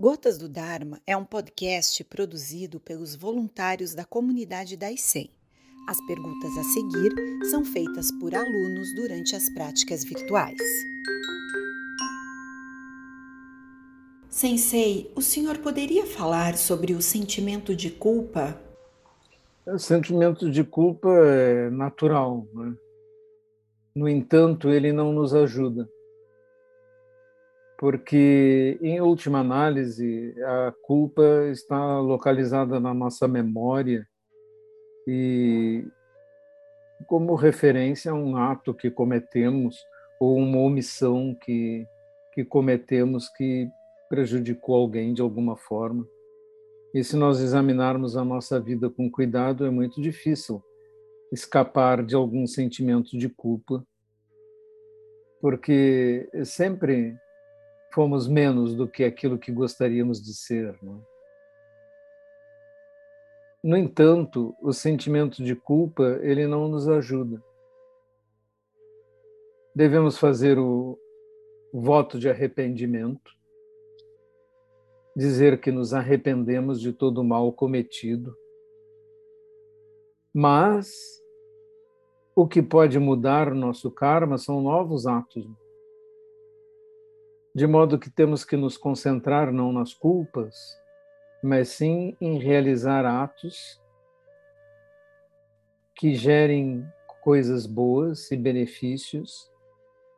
Gotas do Dharma é um podcast produzido pelos voluntários da comunidade da ICEM. As perguntas a seguir são feitas por alunos durante as práticas virtuais. Sensei, o senhor poderia falar sobre o sentimento de culpa? O sentimento de culpa é natural, né? no entanto, ele não nos ajuda porque, em última análise, a culpa está localizada na nossa memória e, como referência, a um ato que cometemos ou uma omissão que, que cometemos que prejudicou alguém de alguma forma. E se nós examinarmos a nossa vida com cuidado, é muito difícil escapar de algum sentimento de culpa, porque sempre fomos menos do que aquilo que gostaríamos de ser. É? No entanto, o sentimento de culpa ele não nos ajuda. Devemos fazer o voto de arrependimento, dizer que nos arrependemos de todo o mal cometido, mas o que pode mudar o nosso karma são novos atos de modo que temos que nos concentrar não nas culpas, mas sim em realizar atos que gerem coisas boas e benefícios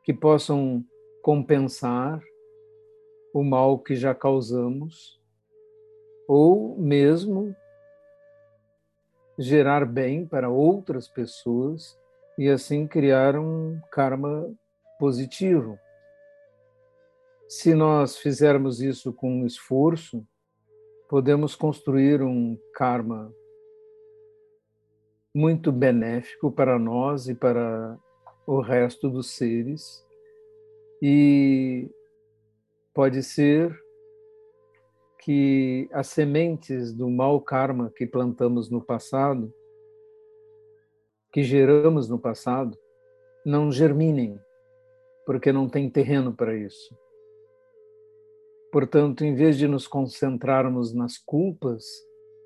que possam compensar o mal que já causamos ou mesmo gerar bem para outras pessoas e assim criar um karma positivo. Se nós fizermos isso com esforço, podemos construir um karma muito benéfico para nós e para o resto dos seres. E pode ser que as sementes do mau karma que plantamos no passado, que geramos no passado, não germinem, porque não tem terreno para isso. Portanto, em vez de nos concentrarmos nas culpas,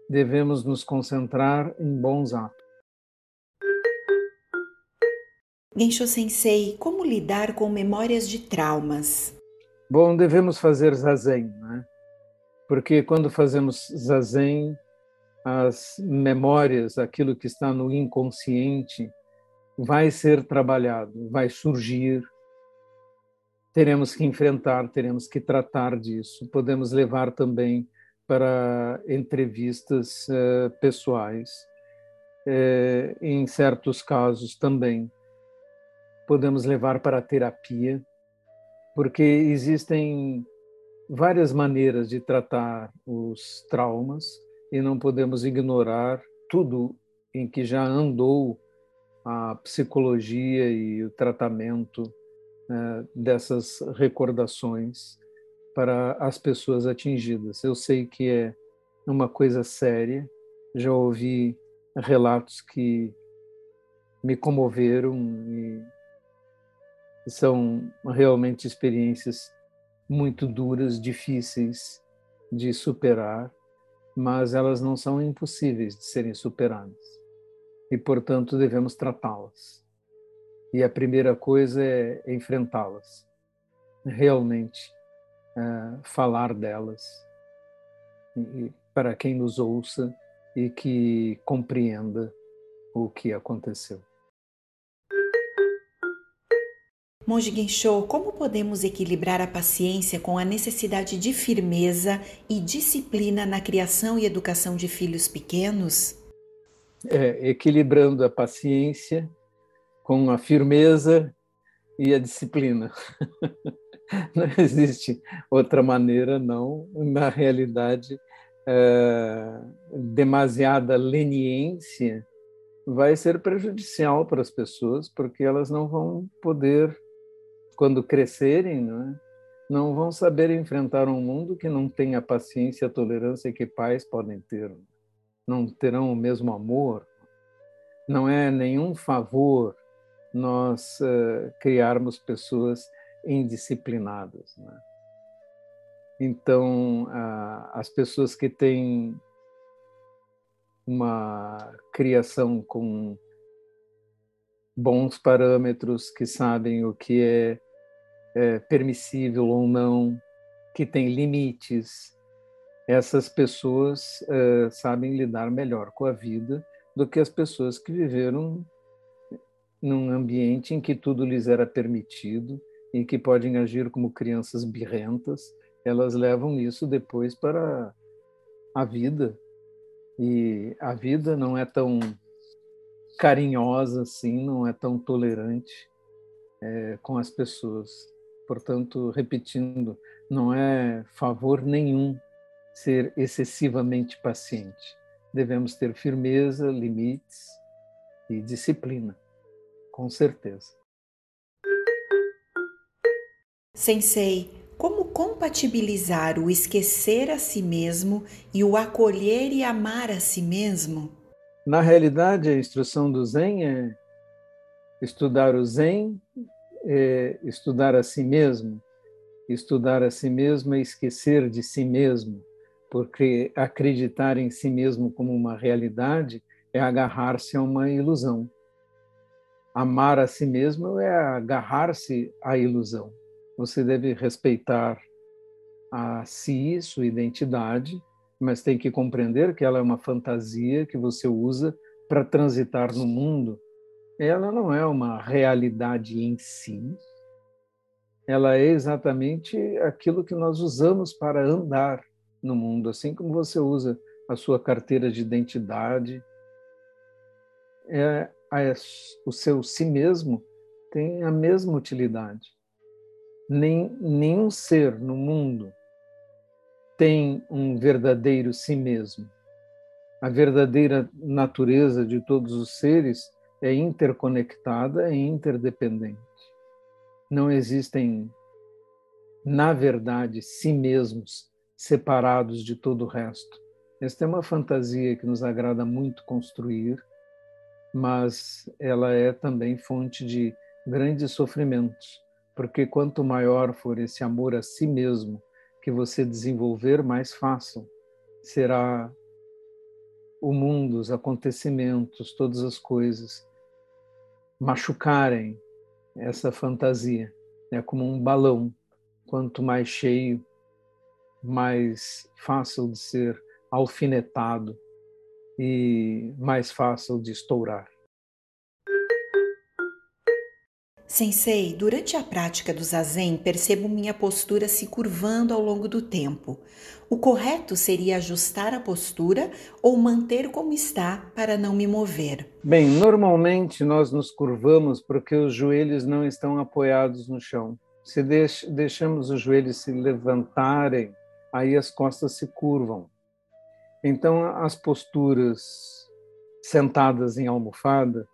devemos nos concentrar em bons atos. Gensho Sensei, como lidar com memórias de traumas? Bom, devemos fazer zazen, né? Porque quando fazemos zazen, as memórias, aquilo que está no inconsciente, vai ser trabalhado, vai surgir teremos que enfrentar, teremos que tratar disso. Podemos levar também para entrevistas uh, pessoais, uh, em certos casos também. Podemos levar para a terapia, porque existem várias maneiras de tratar os traumas e não podemos ignorar tudo em que já andou a psicologia e o tratamento né, dessas recordações para as pessoas atingidas. Eu sei que é uma coisa séria, já ouvi relatos que me comoveram e são realmente experiências muito duras, difíceis de superar, mas elas não são impossíveis de serem superadas. E, portanto, devemos tratá-las. E a primeira coisa é enfrentá-las, realmente é, falar delas e, para quem nos ouça e que compreenda o que aconteceu. Monge Gensho, como podemos equilibrar a paciência com a necessidade de firmeza e disciplina na criação e educação de filhos pequenos? É, equilibrando a paciência com a firmeza e a disciplina. Não existe outra maneira, não. Na realidade, é, demasiada leniência vai ser prejudicial para as pessoas, porque elas não vão poder, quando crescerem, não, é? não vão saber enfrentar um mundo que não tem a paciência a tolerância que pais podem ter. Não terão o mesmo amor. Não é nenhum favor nós uh, criarmos pessoas indisciplinadas. Né? Então, as pessoas que têm uma criação com bons parâmetros, que sabem o que é, é permissível ou não, que tem limites, essas pessoas uh, sabem lidar melhor com a vida do que as pessoas que viveram num ambiente em que tudo lhes era permitido e que podem agir como crianças birrentas. Elas levam isso depois para a vida. E a vida não é tão carinhosa assim, não é tão tolerante é, com as pessoas. Portanto, repetindo, não é favor nenhum ser excessivamente paciente. Devemos ter firmeza, limites e disciplina, com certeza. Sensei, como compatibilizar o esquecer a si mesmo e o acolher e amar a si mesmo? Na realidade, a instrução do Zen é estudar o Zen, é estudar a si mesmo. Estudar a si mesmo é esquecer de si mesmo, porque acreditar em si mesmo como uma realidade é agarrar-se a uma ilusão. Amar a si mesmo é agarrar-se à ilusão. Você deve respeitar a si, sua identidade, mas tem que compreender que ela é uma fantasia que você usa para transitar no mundo. Ela não é uma realidade em si. Ela é exatamente aquilo que nós usamos para andar no mundo, assim como você usa a sua carteira de identidade. É, o seu si mesmo tem a mesma utilidade. Nem, nenhum ser no mundo tem um verdadeiro si mesmo. A verdadeira natureza de todos os seres é interconectada e interdependente. Não existem, na verdade, si mesmos separados de todo o resto. Esta é uma fantasia que nos agrada muito construir, mas ela é também fonte de grandes sofrimentos, porque quanto maior for esse amor a si mesmo que você desenvolver, mais fácil será o mundo, os acontecimentos, todas as coisas machucarem essa fantasia. É como um balão. Quanto mais cheio, mais fácil de ser alfinetado e mais fácil de estourar. Sensei, durante a prática do zazen, percebo minha postura se curvando ao longo do tempo. O correto seria ajustar a postura ou manter como está para não me mover? Bem, normalmente nós nos curvamos porque os joelhos não estão apoiados no chão. Se deixamos os joelhos se levantarem, aí as costas se curvam. Então, as posturas sentadas em almofada,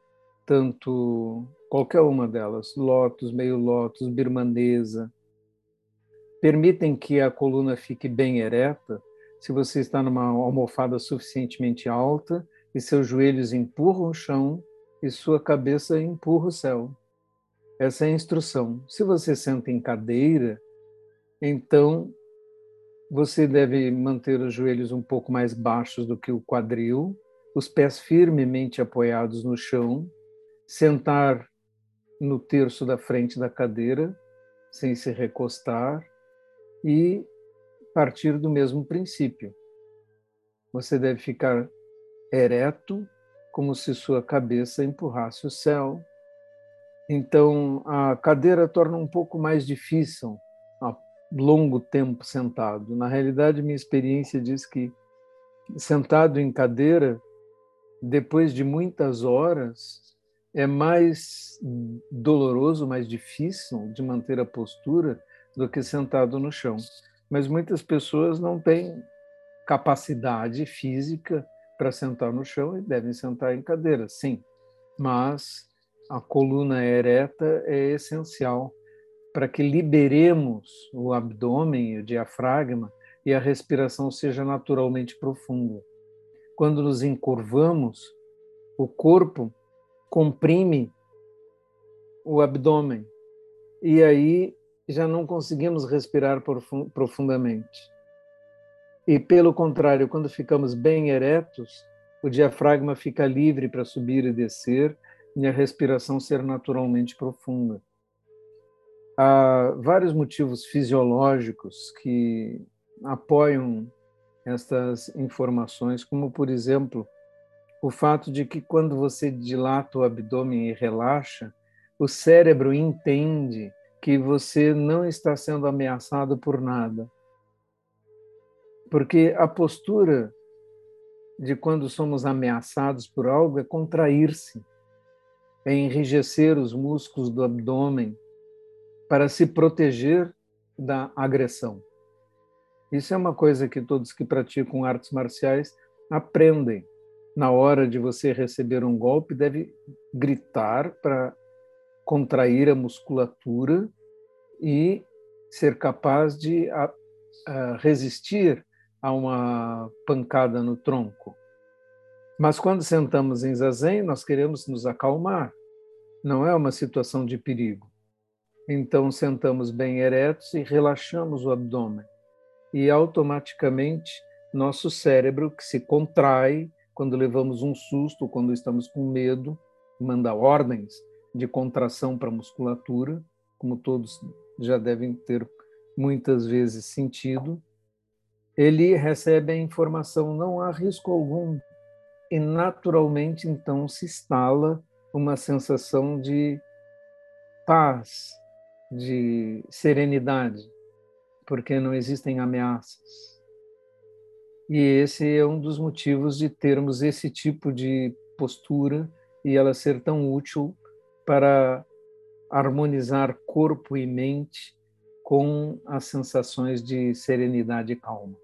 tanto qualquer uma delas, lótus, meio lótus, birmanesa, permitem que a coluna fique bem ereta se você está numa almofada suficientemente alta e seus joelhos empurram o chão e sua cabeça empurra o céu. Essa é a instrução. Se você senta em cadeira, então você deve manter os joelhos um pouco mais baixos do que o quadril, os pés firmemente apoiados no chão, sentar no terço da frente da cadeira, sem se recostar, e partir do mesmo princípio. Você deve ficar ereto, como se sua cabeça empurrasse o céu. Então, a cadeira torna um pouco mais difícil longo tempo sentado. Na realidade, minha experiência diz que sentado em cadeira, depois de muitas horas, é mais doloroso, mais difícil de manter a postura do que sentado no chão. Mas muitas pessoas não têm capacidade física para sentar no chão e devem sentar em cadeira, sim. Mas a coluna ereta é essencial para que liberemos o abdômen, o diafragma e a respiração seja naturalmente profunda. Quando nos encurvamos, o corpo comprime o abdômen e aí já não conseguimos respirar profundamente. E, pelo contrário, quando ficamos bem eretos, o diafragma fica livre para subir e descer e a respiração ser naturalmente profunda. Há vários motivos fisiológicos que apoiam estas informações, como, por exemplo, o fato de que quando você dilata o abdômen e relaxa, o cérebro entende que você não está sendo ameaçado por nada. Porque a postura de quando somos ameaçados por algo é contrair-se, é enrijecer os músculos do abdômen para se proteger da agressão. Isso é uma coisa que todos que praticam artes marciais aprendem. Na hora de você receber um golpe, deve gritar para contrair a musculatura e ser capaz de a, a resistir a uma pancada no tronco. Mas quando sentamos em zazen, nós queremos nos acalmar. Não é uma situação de perigo. Então sentamos bem eretos e relaxamos o abdômen. E automaticamente nosso cérebro que se contrai quando levamos um susto, quando estamos com medo, manda ordens de contração para a musculatura, como todos já devem ter muitas vezes sentido, ele recebe a informação, não há risco algum, e naturalmente então se instala uma sensação de paz, de serenidade, porque não existem ameaças. E esse é um dos motivos de termos esse tipo de postura e ela ser tão útil para harmonizar corpo e mente com as sensações de serenidade e calma.